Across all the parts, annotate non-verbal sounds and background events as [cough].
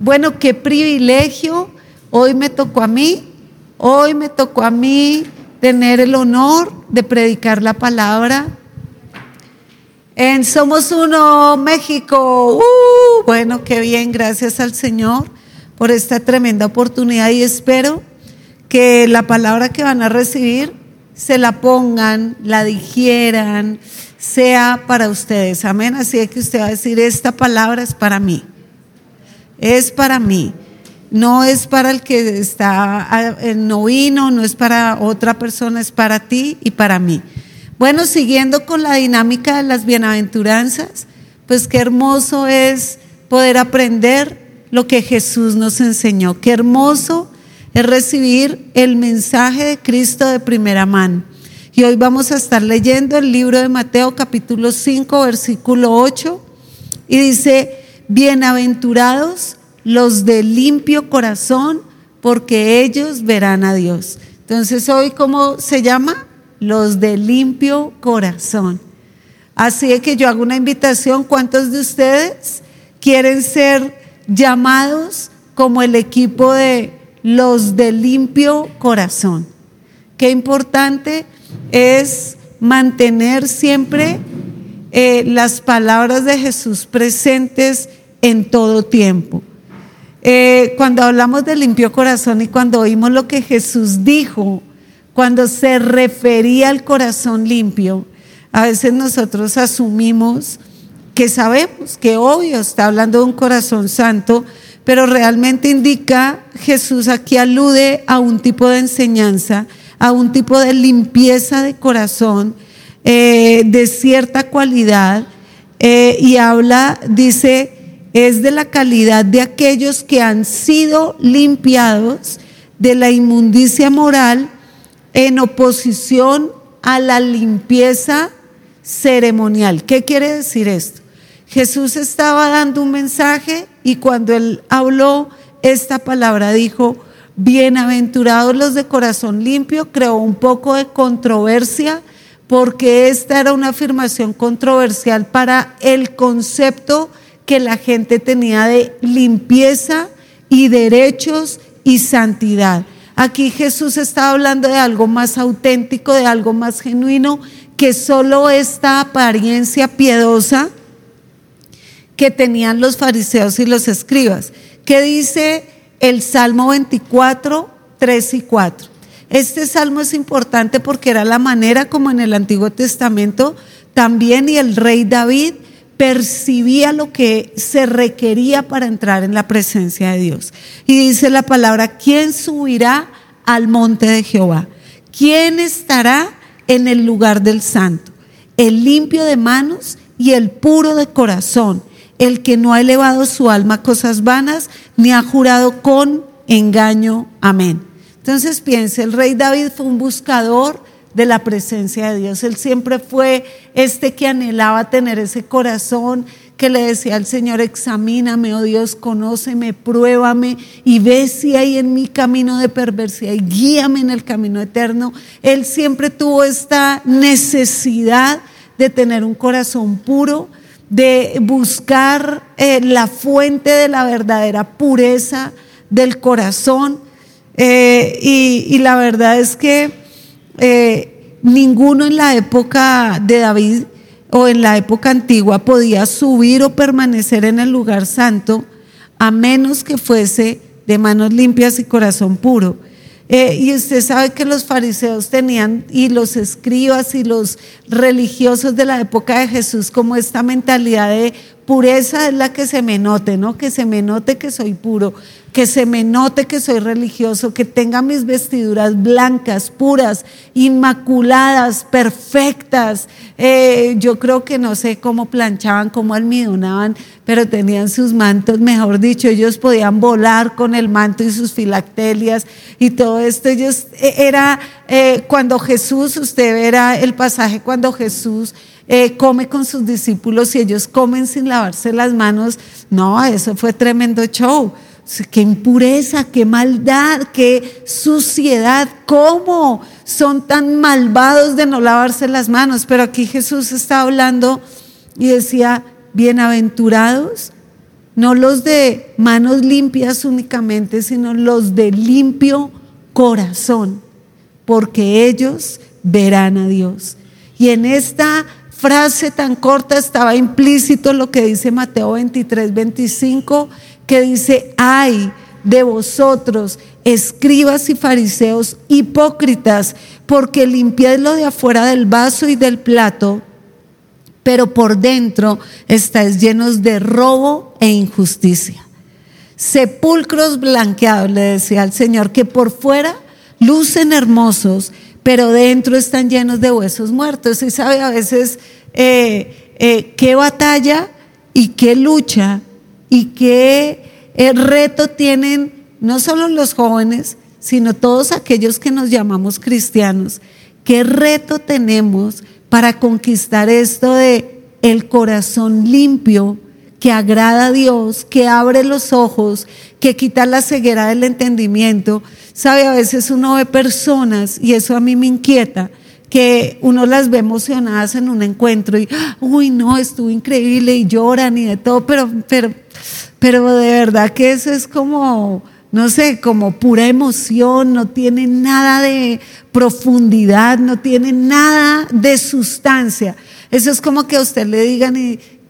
Bueno, qué privilegio. Hoy me tocó a mí, hoy me tocó a mí tener el honor de predicar la palabra. En Somos Uno, México. Uh, bueno, qué bien, gracias al Señor por esta tremenda oportunidad y espero que la palabra que van a recibir se la pongan, la digieran, sea para ustedes. Amén. Así es que usted va a decir, esta palabra es para mí. Es para mí. No es para el que está en novino, no es para otra persona, es para ti y para mí. Bueno, siguiendo con la dinámica de las bienaventuranzas, pues qué hermoso es poder aprender lo que Jesús nos enseñó. Qué hermoso es recibir el mensaje de Cristo de primera mano. Y hoy vamos a estar leyendo el libro de Mateo capítulo 5, versículo 8. Y dice, bienaventurados los de limpio corazón, porque ellos verán a Dios. Entonces hoy, ¿cómo se llama? Los de limpio corazón. Así que yo hago una invitación. ¿Cuántos de ustedes quieren ser llamados como el equipo de los de limpio corazón? Qué importante es mantener siempre eh, las palabras de Jesús presentes en todo tiempo. Eh, cuando hablamos de limpio corazón y cuando oímos lo que Jesús dijo, cuando se refería al corazón limpio, a veces nosotros asumimos que sabemos que obvio está hablando de un corazón santo, pero realmente indica, Jesús aquí alude a un tipo de enseñanza a un tipo de limpieza de corazón eh, de cierta cualidad eh, y habla, dice, es de la calidad de aquellos que han sido limpiados de la inmundicia moral en oposición a la limpieza ceremonial. ¿Qué quiere decir esto? Jesús estaba dando un mensaje y cuando él habló esta palabra dijo, Bienaventurados los de corazón limpio, creó un poco de controversia porque esta era una afirmación controversial para el concepto que la gente tenía de limpieza y derechos y santidad. Aquí Jesús está hablando de algo más auténtico, de algo más genuino, que solo esta apariencia piedosa que tenían los fariseos y los escribas. ¿Qué dice el Salmo 24, 3 y 4. Este salmo es importante porque era la manera como en el Antiguo Testamento también y el rey David percibía lo que se requería para entrar en la presencia de Dios. Y dice la palabra, ¿quién subirá al monte de Jehová? ¿Quién estará en el lugar del santo? El limpio de manos y el puro de corazón, el que no ha elevado su alma a cosas vanas, ni ha jurado con engaño. Amén. Entonces piense, el rey David fue un buscador de la presencia de Dios. Él siempre fue este que anhelaba tener ese corazón que le decía al Señor, examíname, oh Dios, conóceme, pruébame y ve si hay en mi camino de perversidad y guíame en el camino eterno. Él siempre tuvo esta necesidad de tener un corazón puro, de buscar eh, la fuente de la verdadera pureza del corazón. Eh, y, la verdad es que eh, ninguno en la época de David o en la época antigua podía subir o permanecer en el lugar santo a menos que fuese de manos limpias y corazón puro. y usted sabe que los fariseos tenían, y los escribas y los religiosos de la época de Jesús, como esta mentalidad de pureza es la que se me note, ¿no? Que se me note que soy puro, que se me note que soy religioso, que tenga mis vestiduras blancas, puras, inmaculadas, perfectas. Eh, yo creo que no sé cómo planchaban, cómo almidonaban, pero tenían sus mantos, mejor dicho, ellos podían volar con el manto y sus filactelias y todo esto. Ellos eh, era eh, cuando Jesús, usted verá el pasaje cuando Jesús eh, come con sus discípulos y ellos comen sin lavarse las manos. No, eso fue tremendo show. Qué impureza, qué maldad, qué suciedad, cómo son tan malvados de no lavarse las manos. Pero aquí Jesús está hablando y decía, bienaventurados no los de manos limpias únicamente, sino los de limpio corazón, porque ellos verán a Dios. Y en esta frase tan corta estaba implícito lo que dice Mateo 23, 25, que dice, ay de vosotros, escribas y fariseos hipócritas, porque limpiáis lo de afuera del vaso y del plato, pero por dentro estáis llenos de robo e injusticia. Sepulcros blanqueados, le decía al Señor, que por fuera lucen hermosos, pero dentro están llenos de huesos muertos. Y sabe a veces eh, eh, qué batalla y qué lucha y qué eh, reto tienen no solo los jóvenes, sino todos aquellos que nos llamamos cristianos. ¿Qué reto tenemos para conquistar esto de el corazón limpio que agrada a Dios, que abre los ojos, que quita la ceguera del entendimiento? Sabe, a veces uno ve personas, y eso a mí me inquieta, que uno las ve emocionadas en un encuentro y, uy, no, estuvo increíble y lloran y de todo, pero, pero, pero de verdad que eso es como no sé, como pura emoción, no tiene nada de profundidad, no tiene nada de sustancia. Eso es como que a usted le digan,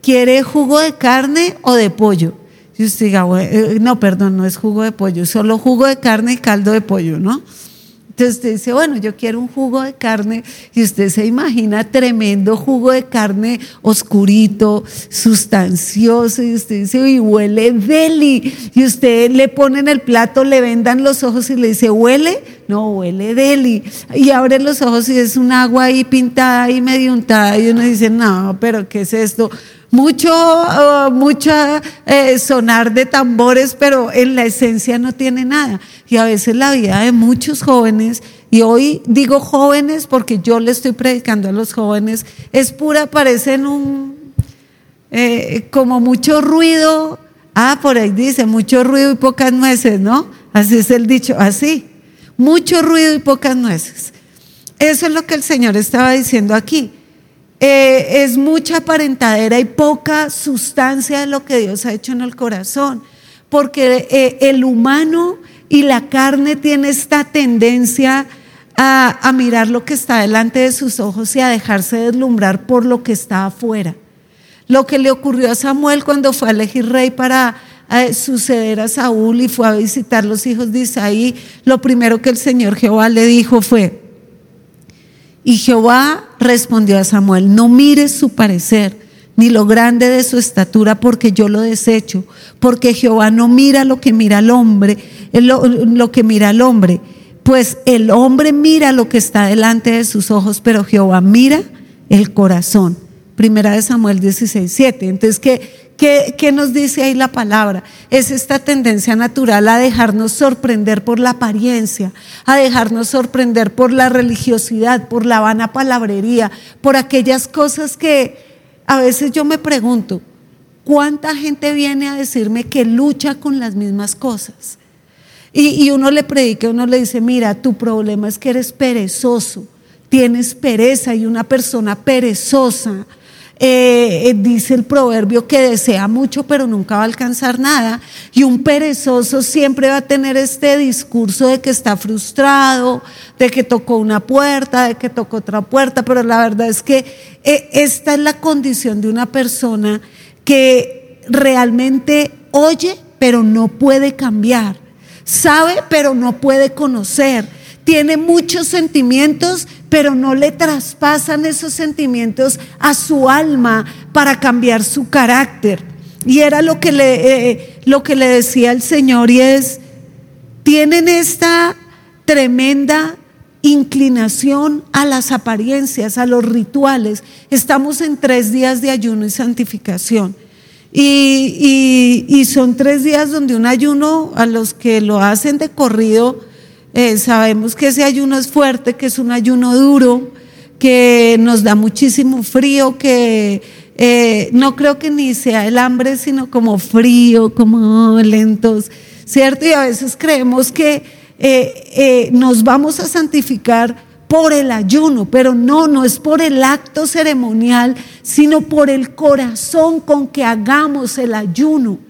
¿quiere jugo de carne o de pollo? Y usted diga, eh, no, perdón, no es jugo de pollo, solo jugo de carne y caldo de pollo, ¿no? Entonces usted dice, bueno, yo quiero un jugo de carne y usted se imagina tremendo jugo de carne oscurito, sustancioso y usted dice, y huele deli. Y usted le pone en el plato, le vendan los ojos y le dice, ¿huele? No, huele deli. Y abre los ojos y es un agua ahí pintada y medio untada y uno dice, no, pero ¿qué es esto? Mucho, mucha eh, sonar de tambores, pero en la esencia no tiene nada. Y a veces la vida de muchos jóvenes, y hoy digo jóvenes porque yo le estoy predicando a los jóvenes, es pura, parecen un, eh, como mucho ruido. Ah, por ahí dice, mucho ruido y pocas nueces, ¿no? Así es el dicho, así. Mucho ruido y pocas nueces. Eso es lo que el Señor estaba diciendo aquí. Eh, es mucha aparentadera y poca sustancia de lo que Dios ha hecho en el corazón, porque eh, el humano y la carne tiene esta tendencia a, mirar lo que está delante de sus ojos y a dejarse deslumbrar por lo que está afuera. Lo que le ocurrió a Samuel cuando fue a elegir rey para eh, suceder a Saúl y fue a visitar los hijos de Isaí, lo primero que el Señor Jehová le dijo fue, y Jehová respondió a Samuel, no mires su parecer, ni lo grande de su estatura, porque yo lo desecho, porque Jehová no mira lo que mira el hombre, lo, lo que mira el hombre, pues el hombre mira lo que está delante de sus ojos, pero Jehová mira el corazón. Primera de Samuel 16, 7. Entonces, ¿qué, ¿Qué, nos dice ahí la palabra? Es esta tendencia natural a dejarnos sorprender por la apariencia, a dejarnos sorprender por la religiosidad, por la vana palabrería, por aquellas cosas que a veces yo me pregunto, ¿cuánta gente viene a decirme que lucha con las mismas cosas? Y, y uno le predica, uno le dice, mira, tu problema es que eres perezoso, tienes pereza y una persona perezosa eh, eh, dice el proverbio que desea mucho pero nunca va a alcanzar nada. Y un perezoso siempre va a tener este discurso de que está frustrado, de que tocó una puerta, de que tocó otra puerta, pero la verdad es que eh, esta es la condición de una persona que realmente oye pero no puede cambiar, sabe pero no puede conocer tiene muchos sentimientos, pero no le traspasan esos sentimientos a su alma para cambiar su carácter. Y era lo que le, eh, lo que le decía el Señor y es, tienen esta tremenda inclinación a las apariencias, a los rituales. Estamos en tres días de ayuno y santificación. Y, y, son tres días donde un ayuno a los que lo hacen de corrido eh, sabemos que ese ayuno es fuerte, que es un ayuno duro, que nos da muchísimo frío, que eh, no creo que ni sea el hambre, sino como frío, como lentos, ¿cierto? Y a veces creemos que eh, nos vamos a santificar por el ayuno, pero no, no es por el acto ceremonial, sino por el corazón con que hagamos el ayuno.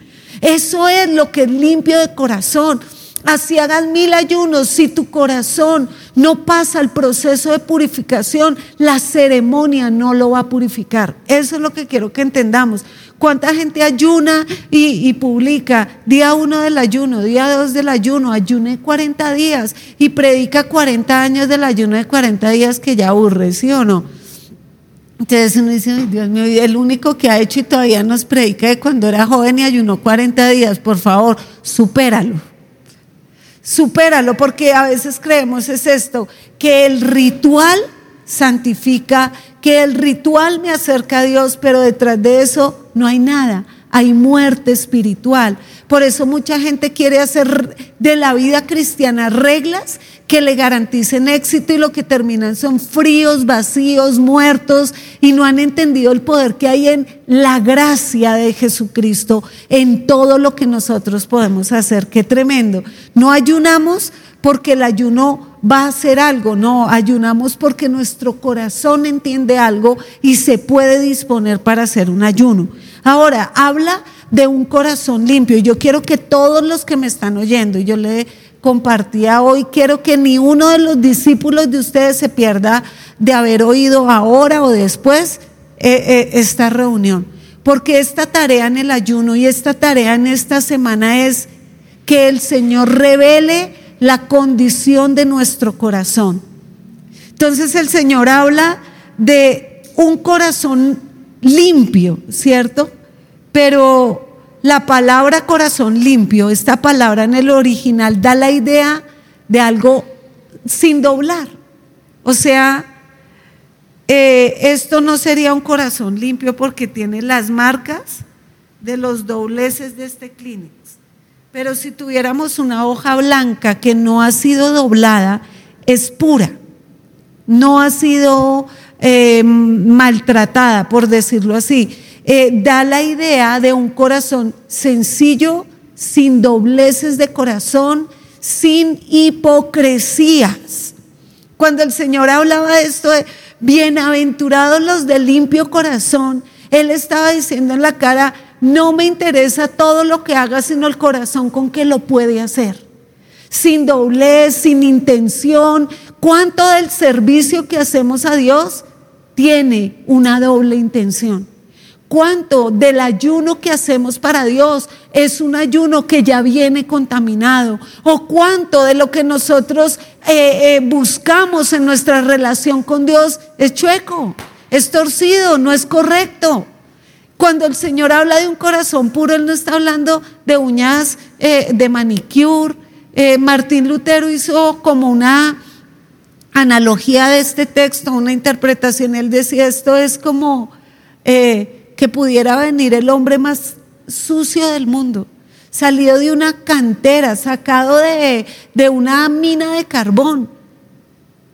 Eso es lo que es limpio de corazón. Así hagas mil ayunos, si tu corazón no pasa el proceso de purificación, la ceremonia no lo va a purificar. Eso es lo que quiero que entendamos. ¿Cuánta gente ayuna y, publica día uno del ayuno, día dos del ayuno, ayuné 40 días y predica 40 años del ayuno de 40 días que ya aburre, ¿sí o no? Entonces uno dice, Dios mío, el único que ha hecho y todavía nos predica de cuando era joven y ayunó 40 días, por favor, supéralo. Supéralo, porque a veces creemos es esto, que el ritual santifica, que el ritual me acerca a Dios, pero detrás de eso no hay nada, hay muerte espiritual. Por eso mucha gente quiere hacer de la vida cristiana reglas que le garanticen éxito y lo que terminan son fríos, vacíos, muertos y no han entendido el poder que hay en la gracia de Jesucristo en todo lo que nosotros podemos hacer. Qué tremendo. No ayunamos porque el ayuno va a hacer algo, no, ayunamos porque nuestro corazón entiende algo y se puede disponer para hacer un ayuno. Ahora, habla de un corazón limpio. Y yo quiero que todos los que me están oyendo, yo le compartía hoy, quiero que ni uno de los discípulos de ustedes se pierda de haber oído ahora o después eh, eh, esta reunión. Porque esta tarea en el ayuno y esta tarea en esta semana es que el Señor revele la condición de nuestro corazón. Entonces el Señor habla de un corazón limpio, ¿cierto? Pero la palabra corazón limpio, esta palabra en el original da la idea de algo sin doblar. O sea, eh, esto no sería un corazón limpio porque tiene las marcas de los dobleces de este clínico. Pero si tuviéramos una hoja blanca que no ha sido doblada, es pura, no ha sido eh, maltratada, por decirlo así. Eh, da la idea de un corazón sencillo, sin dobleces de corazón, sin hipocresías. Cuando el Señor hablaba de esto de bienaventurados los de limpio corazón, Él estaba diciendo en la cara, no me interesa todo lo que haga, sino el corazón con que lo puede hacer. Sin doblez, sin intención. ¿Cuánto del servicio que hacemos a Dios tiene una doble intención? ¿Cuánto del ayuno que hacemos para Dios es un ayuno que ya viene contaminado? ¿O cuánto de lo que nosotros eh, eh, buscamos en nuestra relación con Dios es chueco, es torcido, no es correcto? Cuando el Señor habla de un corazón puro, Él no está hablando de uñas eh, de manicure. Martín Lutero hizo como una analogía de este texto, una interpretación. Él decía, esto es como que pudiera venir el hombre más sucio del mundo, salido de una cantera, sacado de, de una mina de carbón.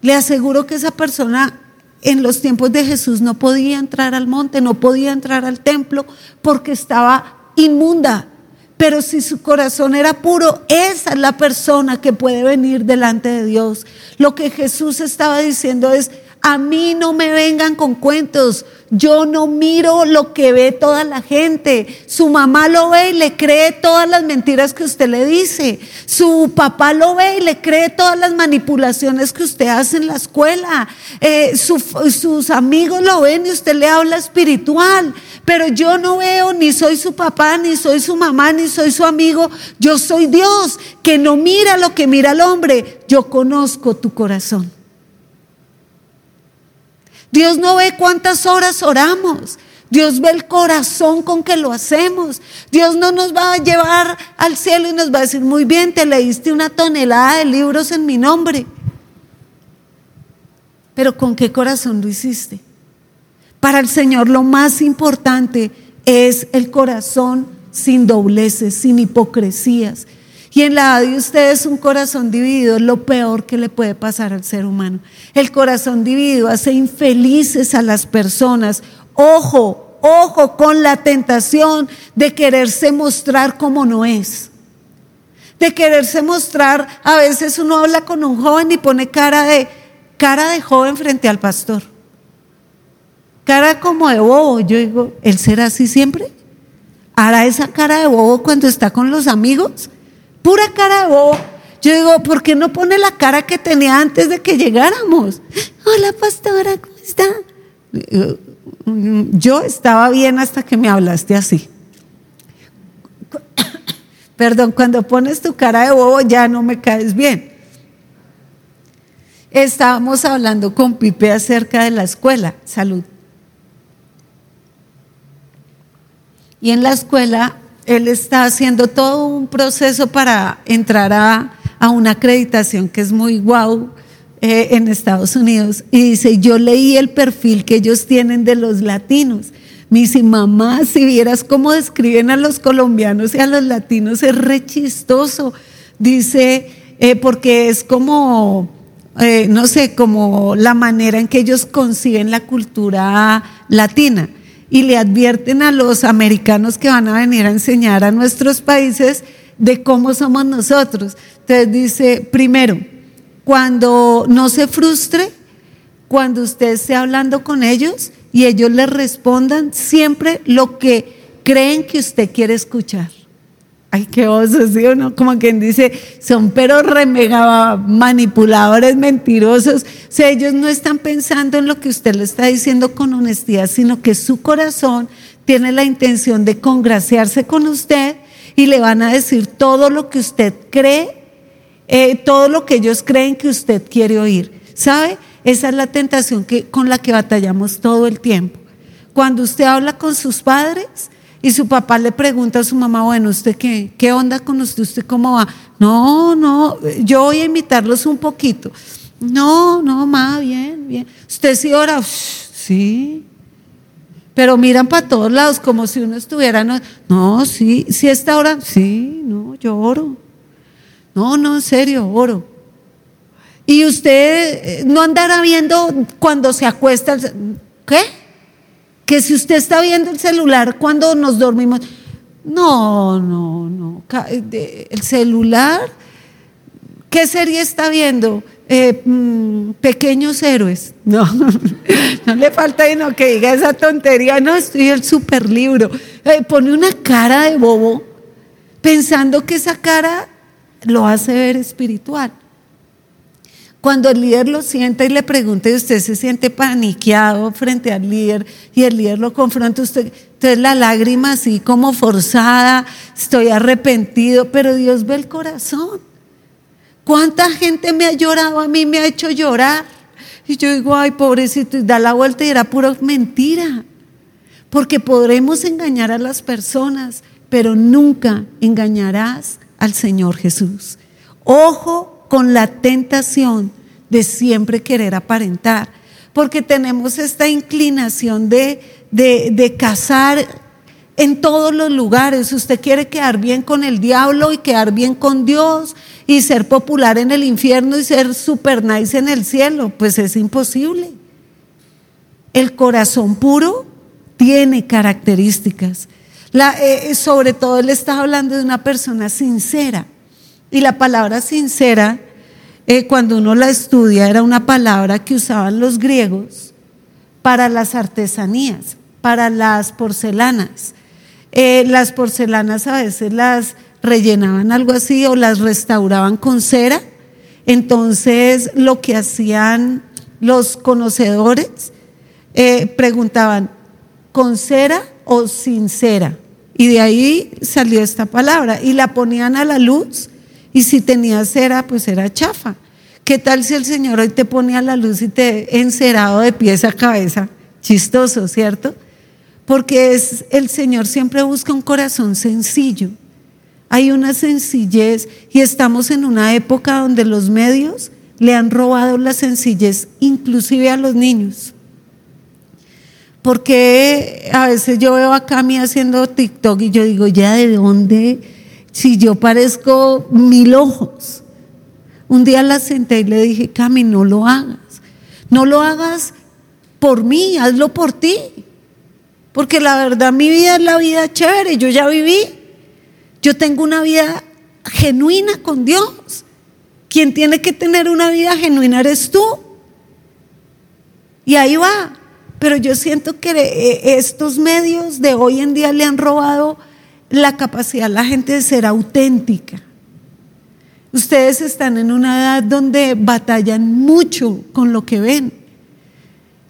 Le aseguro que esa persona en los tiempos de Jesús no podía entrar al monte, no podía entrar al templo porque estaba inmunda. Pero si su corazón era puro, esa es la persona que puede venir delante de Dios. Lo que Jesús estaba diciendo es, a mí no me vengan con cuentos. Yo no miro lo que ve toda la gente. Su mamá lo ve y le cree todas las mentiras que usted le dice. Su papá lo ve y le cree todas las manipulaciones que usted hace en la escuela. Eh, sus amigos lo ven y usted le habla espiritual. Pero yo no veo ni soy su papá, ni soy su mamá, ni soy su amigo. Yo soy Dios que no mira lo que mira el hombre. Yo conozco tu corazón. Dios no ve cuántas horas oramos. Dios ve el corazón con que lo hacemos. Dios no nos va a llevar al cielo y nos va a decir, muy bien, te leíste una tonelada de libros en mi nombre. Pero ¿con qué corazón lo hiciste? Para el Señor lo más importante es el corazón sin dobleces, sin hipocresías, y en la de ustedes un corazón dividido es lo peor que le puede pasar al ser humano. El corazón dividido hace infelices a las personas. Ojo, ojo con la tentación de quererse mostrar como no es. De quererse mostrar, a veces uno habla con un joven y pone cara de cara de joven frente al pastor. Cara como de bobo. Yo digo, ¿él será así siempre? hará esa cara de bobo cuando está con los amigos. Pura cara de bobo. Yo digo, ¿por qué no pone la cara que tenía antes de que llegáramos? Hola, pastora, ¿cómo está? Yo estaba bien hasta que me hablaste así. [coughs] Perdón, cuando pones tu cara de bobo ya no me caes bien. Estábamos hablando con Pipe acerca de la escuela, salud. Y en la escuela él está haciendo todo un proceso para entrar a, una acreditación que es muy guau eh, en Estados Unidos. Y dice, yo leí el perfil que ellos tienen de los latinos. Me dice, mamá, si vieras cómo describen a los colombianos y a los latinos, es re chistoso. Dice, eh, porque es como, eh, no sé, como la manera en que ellos conciben la cultura latina y le advierten a los americanos que van a venir a enseñar a nuestros países de cómo somos nosotros. Entonces dice, primero, cuando no se frustre, cuando usted esté hablando con ellos y ellos le respondan siempre lo que creen que usted quiere escuchar. Ay, qué oso, ¿sí o no? Como quien dice, son pero re mega manipuladores, mentirosos. O sea, ellos no están pensando en lo que usted le está diciendo con honestidad, sino que su corazón tiene la intención de congraciarse con usted y le van a decir todo lo que usted cree, eh, todo lo que ellos creen que usted quiere oír. ¿Sabe? Esa es la tentación que, con la que batallamos todo el tiempo. Cuando usted habla con sus padres, y su papá le pregunta a su mamá, bueno, ¿usted qué? ¿Qué onda con usted? ¿Usted cómo va? No, no, yo voy a invitarlos un poquito. No, no, ma, bien, bien. ¿Usted sí ora? Sí. Pero miran para todos lados como si uno estuviera, no, no sí, sí está orando. Sí, no, yo oro. No, no, en serio, oro. Y usted eh, no andará viendo cuando se acuesta. ¿Qué? Que si usted está viendo el celular cuando nos dormimos, no, no, no, el celular, ¿qué serie está viendo? Eh, mm, pequeños héroes, [laughs] no, no le falta no que diga esa tontería, no, estoy el super libro, eh, pone una cara de bobo pensando que esa cara lo hace ver espiritual. Cuando el líder lo sienta y le pregunta y usted se siente paniqueado frente al líder y el líder lo confronta, usted, entonces la lágrima así como forzada, estoy arrepentido, pero Dios ve el corazón. ¿Cuánta gente me ha llorado a mí, me ha hecho llorar? Y yo digo, ay, pobrecito, y da la vuelta y era pura mentira. Porque podremos engañar a las personas, pero nunca engañarás al Señor Jesús. Ojo con la tentación de siempre querer aparentar, porque tenemos esta inclinación de, de, de cazar en todos los lugares. Usted quiere quedar bien con el diablo y quedar bien con Dios y ser popular en el infierno y ser super nice en el cielo. Pues es imposible. El corazón puro tiene características. La, eh, sobre todo él está hablando de una persona sincera. Y la palabra sincera, eh, cuando uno la estudia, era una palabra que usaban los griegos para las artesanías, para las porcelanas. Eh, las porcelanas a veces las rellenaban algo así o las restauraban con cera. Entonces lo que hacían los conocedores eh, preguntaban, ¿con cera o sin cera? Y de ahí salió esta palabra y la ponían a la luz y si tenía cera, pues era chafa. ¿Qué tal si el Señor hoy te pone a la luz y te encerado de pies a cabeza? Chistoso, ¿cierto? Porque es, el Señor siempre busca un corazón sencillo. Hay una sencillez y estamos en una época donde los medios le han robado la sencillez inclusive a los niños. Porque a veces yo veo a Cami haciendo TikTok y yo digo, ya de dónde si yo parezco mil ojos. Un día la senté y le dije, Cami, no lo hagas. No lo hagas por mí, hazlo por ti. Porque la verdad mi vida es la vida chévere, yo ya viví. Yo tengo una vida genuina con Dios. Quien tiene que tener una vida genuina eres tú. Y ahí va. Pero yo siento que eh, estos medios de hoy en día le han robado la capacidad de la gente de ser auténtica. Ustedes están en una edad donde batallan mucho con lo que ven.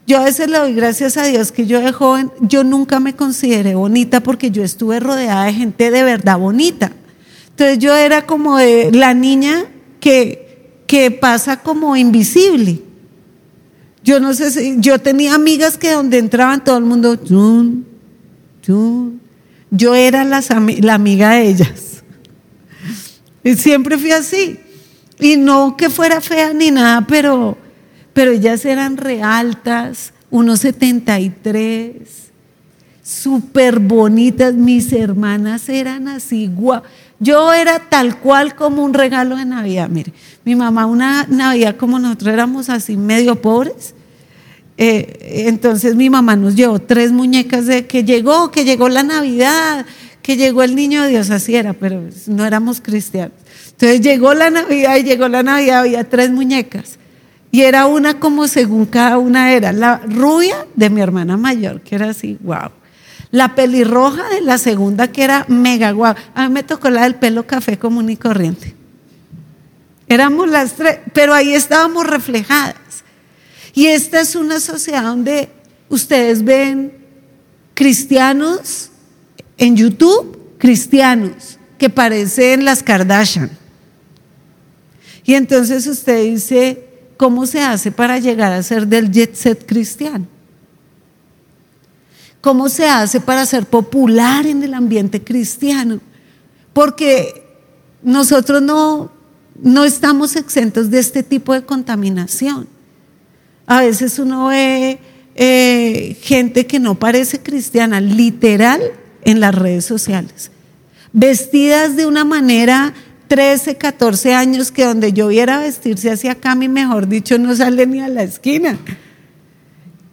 Yo a veces le doy gracias a Dios que yo de joven, yo nunca me consideré bonita porque yo estuve rodeada de gente de verdad bonita. Entonces yo era como la niña que, que pasa como invisible. Yo no sé si, yo tenía amigas que donde entraban todo el mundo, yo era la, amiga de ellas. Y siempre fui así. Y no que fuera fea ni nada, pero, pero ellas eran realtas, unos 73 súper bonitas, mis hermanas eran así, guau. Yo era tal cual como un regalo de Navidad. Mire, mi mamá una Navidad como nosotros éramos así medio pobres. Eh, entonces mi mamá nos llevó tres muñecas de que llegó, que llegó la Navidad, que llegó el niño de Dios, así era, pero no éramos cristianos. Entonces llegó la Navidad y llegó la Navidad, había tres muñecas. Y era una como según cada una era. La rubia de mi hermana mayor, que era así, wow la pelirroja de la segunda, que era mega guau. A mí me tocó la del pelo café común y corriente. Éramos las tres, pero ahí estábamos reflejadas. Y esta es una sociedad donde ustedes ven cristianos en YouTube, cristianos que parecen las Kardashian. Y entonces usted dice, ¿cómo se hace para llegar a ser del jet set cristiano? ¿Cómo se hace para ser popular en el ambiente cristiano? Porque nosotros no, no estamos exentos de este tipo de contaminación. A veces uno ve eh, gente que no parece cristiana, literal, en las redes sociales, vestidas de una manera 13, 14 años que donde yo viera vestirse hacia acá, mi mejor dicho, no sale ni a la esquina.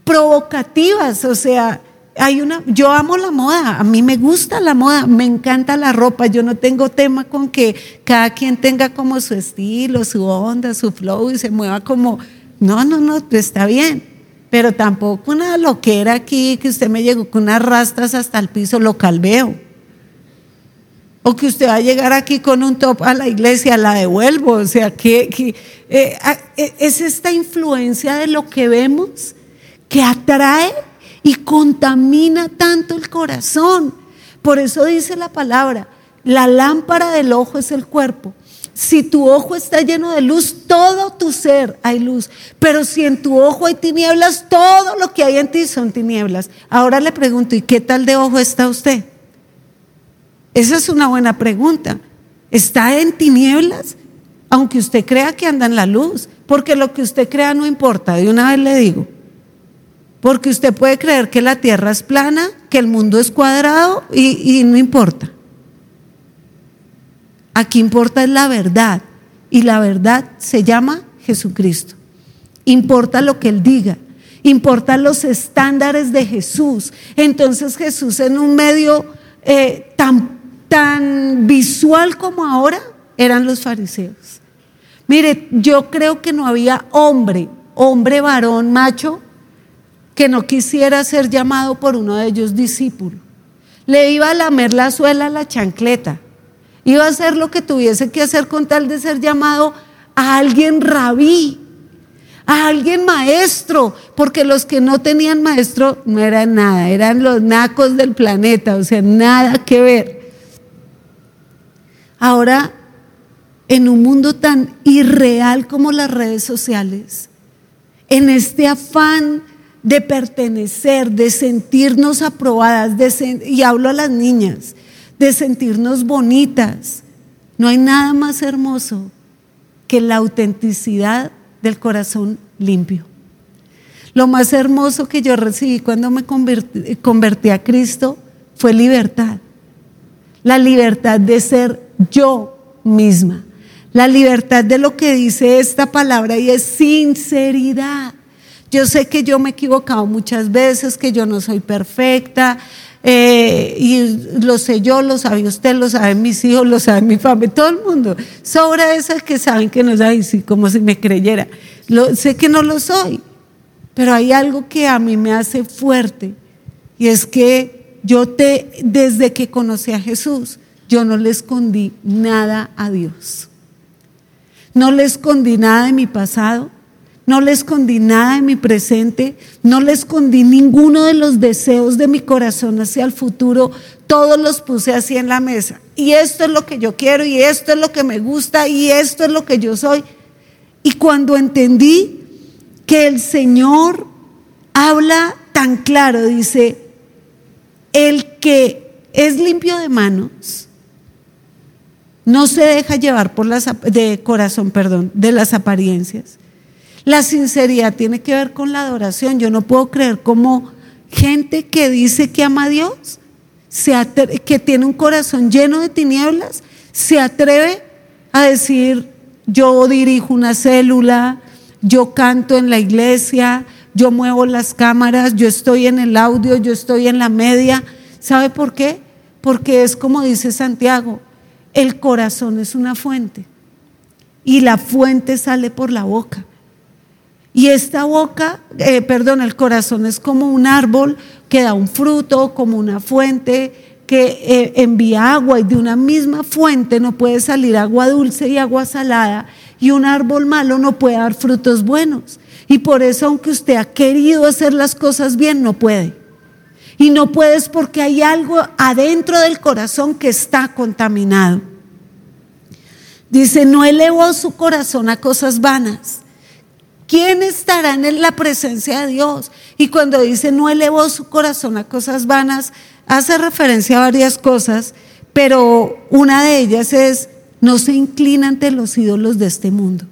Provocativas, o sea, hay una, yo amo la moda, a mí me gusta la moda, me encanta la ropa, yo no tengo tema con que cada quien tenga como su estilo, su onda, su flow y se mueva como, no, no, no, pues está bien, pero tampoco una loquera aquí que usted me llegó con unas rastas hasta el piso, lo calveo. O que usted va a llegar aquí con un top a la iglesia, la devuelvo. O sea, que, eh, eh, es esta influencia de lo que vemos que atrae y contamina tanto el corazón. Por eso dice la palabra, la lámpara del ojo es el cuerpo. Si tu ojo está lleno de luz, todo tu ser hay luz. Pero si en tu ojo hay tinieblas, todo lo que hay en ti son tinieblas. Ahora le pregunto, ¿y qué tal de ojo está usted? Esa es una buena pregunta. ¿Está en tinieblas? Aunque usted crea que anda en la luz, porque lo que usted crea no importa, de una vez le digo. Porque usted puede creer que la tierra es plana, que el mundo es cuadrado y, no importa. Aquí importa es la verdad y la verdad se llama Jesucristo. Importa lo que Él diga, importa los estándares de Jesús. Entonces Jesús en un medio eh, tan, tan visual como ahora eran los fariseos. Mire, yo creo que no había hombre, hombre, varón, macho, que no quisiera ser llamado por uno de ellos discípulo. Le iba a lamer la suela a la chancleta. Iba a hacer lo que tuviese que hacer con tal de ser llamado a alguien rabí, a alguien maestro, porque los que no tenían maestro no eran nada, eran los nacos del planeta, o sea, nada que ver. Ahora, en un mundo tan irreal como las redes sociales, en este afán de pertenecer, de sentirnos aprobadas, y hablo a las niñas, de sentirnos bonitas. No hay nada más hermoso que la autenticidad del corazón limpio. Lo más hermoso que yo recibí cuando me convertí, a Cristo fue libertad. La libertad de ser yo misma. La libertad de lo que dice esta palabra y es sinceridad. Yo sé que yo me he equivocado muchas veces, que yo no soy perfecta, eh, y lo sé yo, lo sabe usted, lo saben mis hijos, lo sabe mi familia, todo el mundo. Sobra esas que saben que no saben, como si me creyera. Sé que no lo soy, pero hay algo que a mí me hace fuerte, y es que yo te, desde que conocí a Jesús, yo no le escondí nada a Dios. No le escondí nada de mi pasado, no le escondí nada de mi presente, no le escondí ninguno de los deseos de mi corazón hacia el futuro, todos los puse así en la mesa. Y esto es lo que yo quiero, y esto es lo que me gusta, y esto es lo que yo soy. Y cuando entendí que el Señor habla tan claro, dice, el que es limpio de manos, no se deja llevar por las de corazón, perdón, de las apariencias. La sinceridad tiene que ver con la adoración. Yo no puedo creer como gente que dice que ama a Dios, que tiene un corazón lleno de tinieblas, se atreve a decir, yo dirijo una célula, yo canto en la iglesia, yo muevo las cámaras, yo estoy en el audio, yo estoy en la media. ¿Sabe por qué? Porque es como dice Santiago, el corazón es una fuente y la fuente sale por la boca. Y esta boca, eh, perdón, el corazón es como un árbol que da un fruto, como una fuente que eh, envía agua y de una misma fuente no puede salir agua dulce y agua salada y un árbol malo no puede dar frutos buenos. Y por eso aunque usted ha querido hacer las cosas bien, no puede. Y no puedes porque hay algo adentro del corazón que está contaminado. Dice, no elevó su corazón a cosas vanas ¿Quién estará en la presencia de Dios? Y cuando dice no elevó su corazón a cosas vanas, hace referencia a varias cosas, pero una de ellas es no se inclina ante los ídolos de este mundo.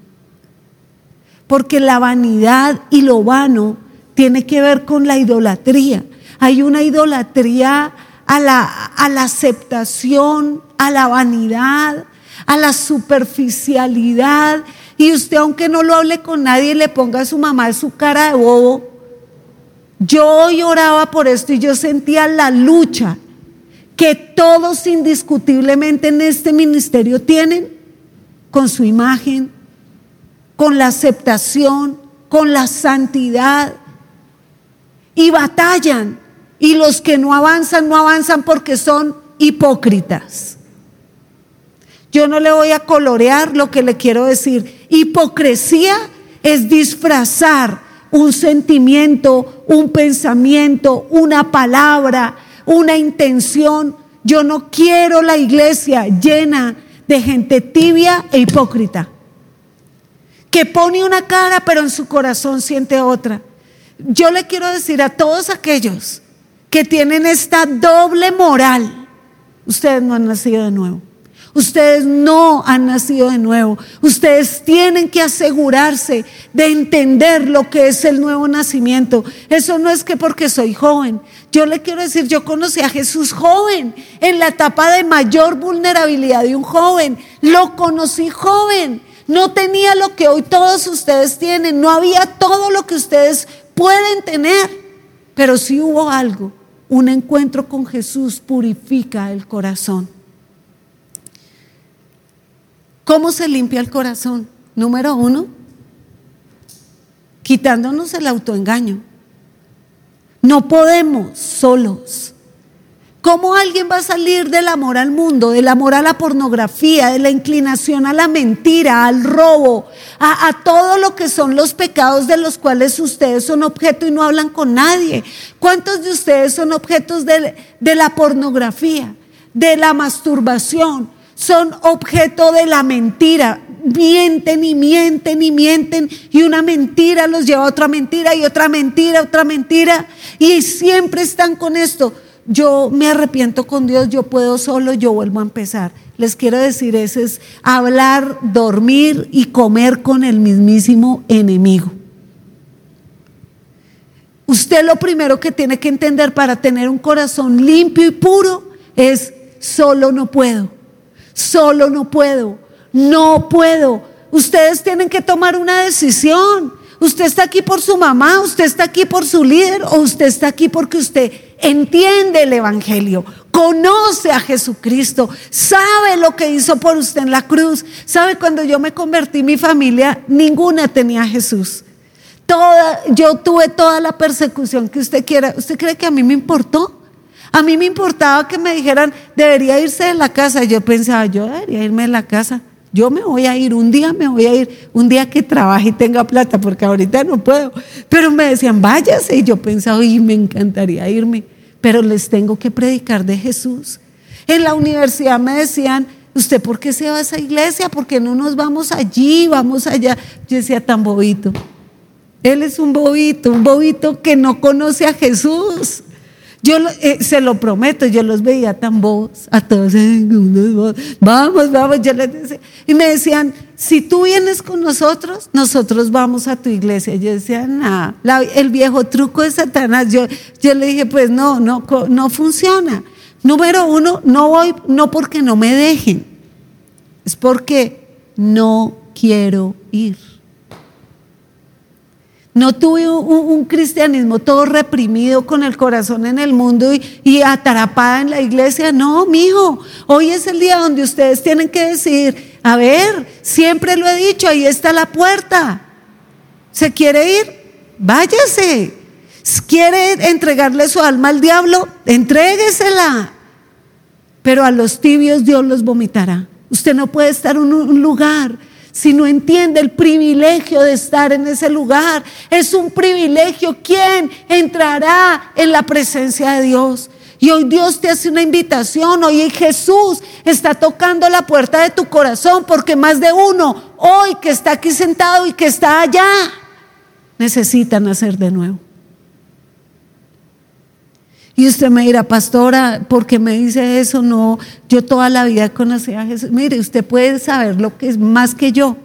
Porque la vanidad y lo vano tiene que ver con la idolatría. Hay una idolatría a la, a la aceptación, a la vanidad, a la superficialidad y usted, aunque no lo hable con nadie, le ponga a su mamá su cara de bobo. Yo hoy oraba por esto y yo sentía la lucha que todos indiscutiblemente en este ministerio tienen con su imagen, con la aceptación, con la santidad. Y batallan. Y los que no avanzan, no avanzan porque son hipócritas. Yo no le voy a colorear lo que le quiero decir. Hipocresía es disfrazar un sentimiento, un pensamiento, una palabra, una intención. Yo no quiero la iglesia llena de gente tibia e hipócrita, que pone una cara pero en su corazón siente otra. Yo le quiero decir a todos aquellos que tienen esta doble moral, ustedes no han nacido de nuevo. Ustedes no han nacido de nuevo. Ustedes tienen que asegurarse de entender lo que es el nuevo nacimiento. Eso no es que porque soy joven. Yo le quiero decir, yo conocí a Jesús joven, en la etapa de mayor vulnerabilidad de un joven. Lo conocí joven. No tenía lo que hoy todos ustedes tienen. No había todo lo que ustedes pueden tener. Pero sí hubo algo. Un encuentro con Jesús purifica el corazón. ¿Cómo se limpia el corazón? Número uno, quitándonos el autoengaño. No podemos solos. ¿Cómo alguien va a salir del amor al mundo, del amor a la pornografía, de la inclinación a la mentira, al robo, a, todo lo que son los pecados de los cuales ustedes son objeto y no hablan con nadie? ¿Cuántos de ustedes son objetos de, la pornografía, de la masturbación? Son objeto de la mentira. Mienten y mienten y mienten y una mentira los lleva a otra mentira y otra mentira, otra mentira. Y siempre están con esto. Yo me arrepiento con Dios, yo puedo solo, yo vuelvo a empezar. Les quiero decir, ese es hablar, dormir y comer con el mismísimo enemigo. Usted lo primero que tiene que entender para tener un corazón limpio y puro es solo no puedo solo no puedo, no puedo. Ustedes tienen que tomar una decisión. Usted está aquí por su mamá, usted está aquí por su líder o usted está aquí porque usted entiende el Evangelio, conoce a Jesucristo, sabe lo que hizo por usted en la cruz. Sabe cuando yo me convertí, mi familia, ninguna tenía a Jesús. Toda, yo tuve toda la persecución que usted quiera. ¿Usted cree que a mí me importó? A mí me importaba que me dijeran, debería irse de la casa. Yo pensaba, yo debería irme de la casa. Yo me voy a ir, un día me voy a ir, un día que trabaje y tenga plata, porque ahorita no puedo. Pero me decían, váyase. Y yo pensaba, y me encantaría irme, pero les tengo que predicar de Jesús. En la universidad me decían, ¿usted por qué se va a esa iglesia? ¿Por qué no nos vamos allí, vamos allá? Yo decía, tan bobito. Él es un bobito, un bobito que no conoce a Jesús. Yo eh, se lo prometo, yo los veía tan bobos, a todos, vamos, vamos, yo les decía, y me decían, si tú vienes con nosotros, nosotros vamos a tu iglesia. Yo decía, no, el viejo truco de Satanás, yo, yo le dije, pues no, no, no funciona. Número uno, no voy, no porque no me dejen, es porque no quiero ir. No tuve un, cristianismo todo reprimido con el corazón en el mundo y, y, atrapada en la iglesia. No, mijo, hoy es el día donde ustedes tienen que decir, a ver, siempre lo he dicho, ahí está la puerta. ¿Se quiere ir? Váyase. ¿Quiere entregarle su alma al diablo? Entréguesela. Pero a los tibios Dios los vomitará. Usted no puede estar en un lugar si no entiende el privilegio de estar en ese lugar. Es un privilegio. ¿Quién entrará en la presencia de Dios? Y hoy Dios te hace una invitación, hoy Jesús está tocando la puerta de tu corazón porque más de uno hoy que está aquí sentado y que está allá necesita nacer de nuevo. Y usted me dirá, pastora, ¿por qué me dice eso? No, yo toda la vida conocí a Jesús. Mire, usted puede saber lo que es más que yo,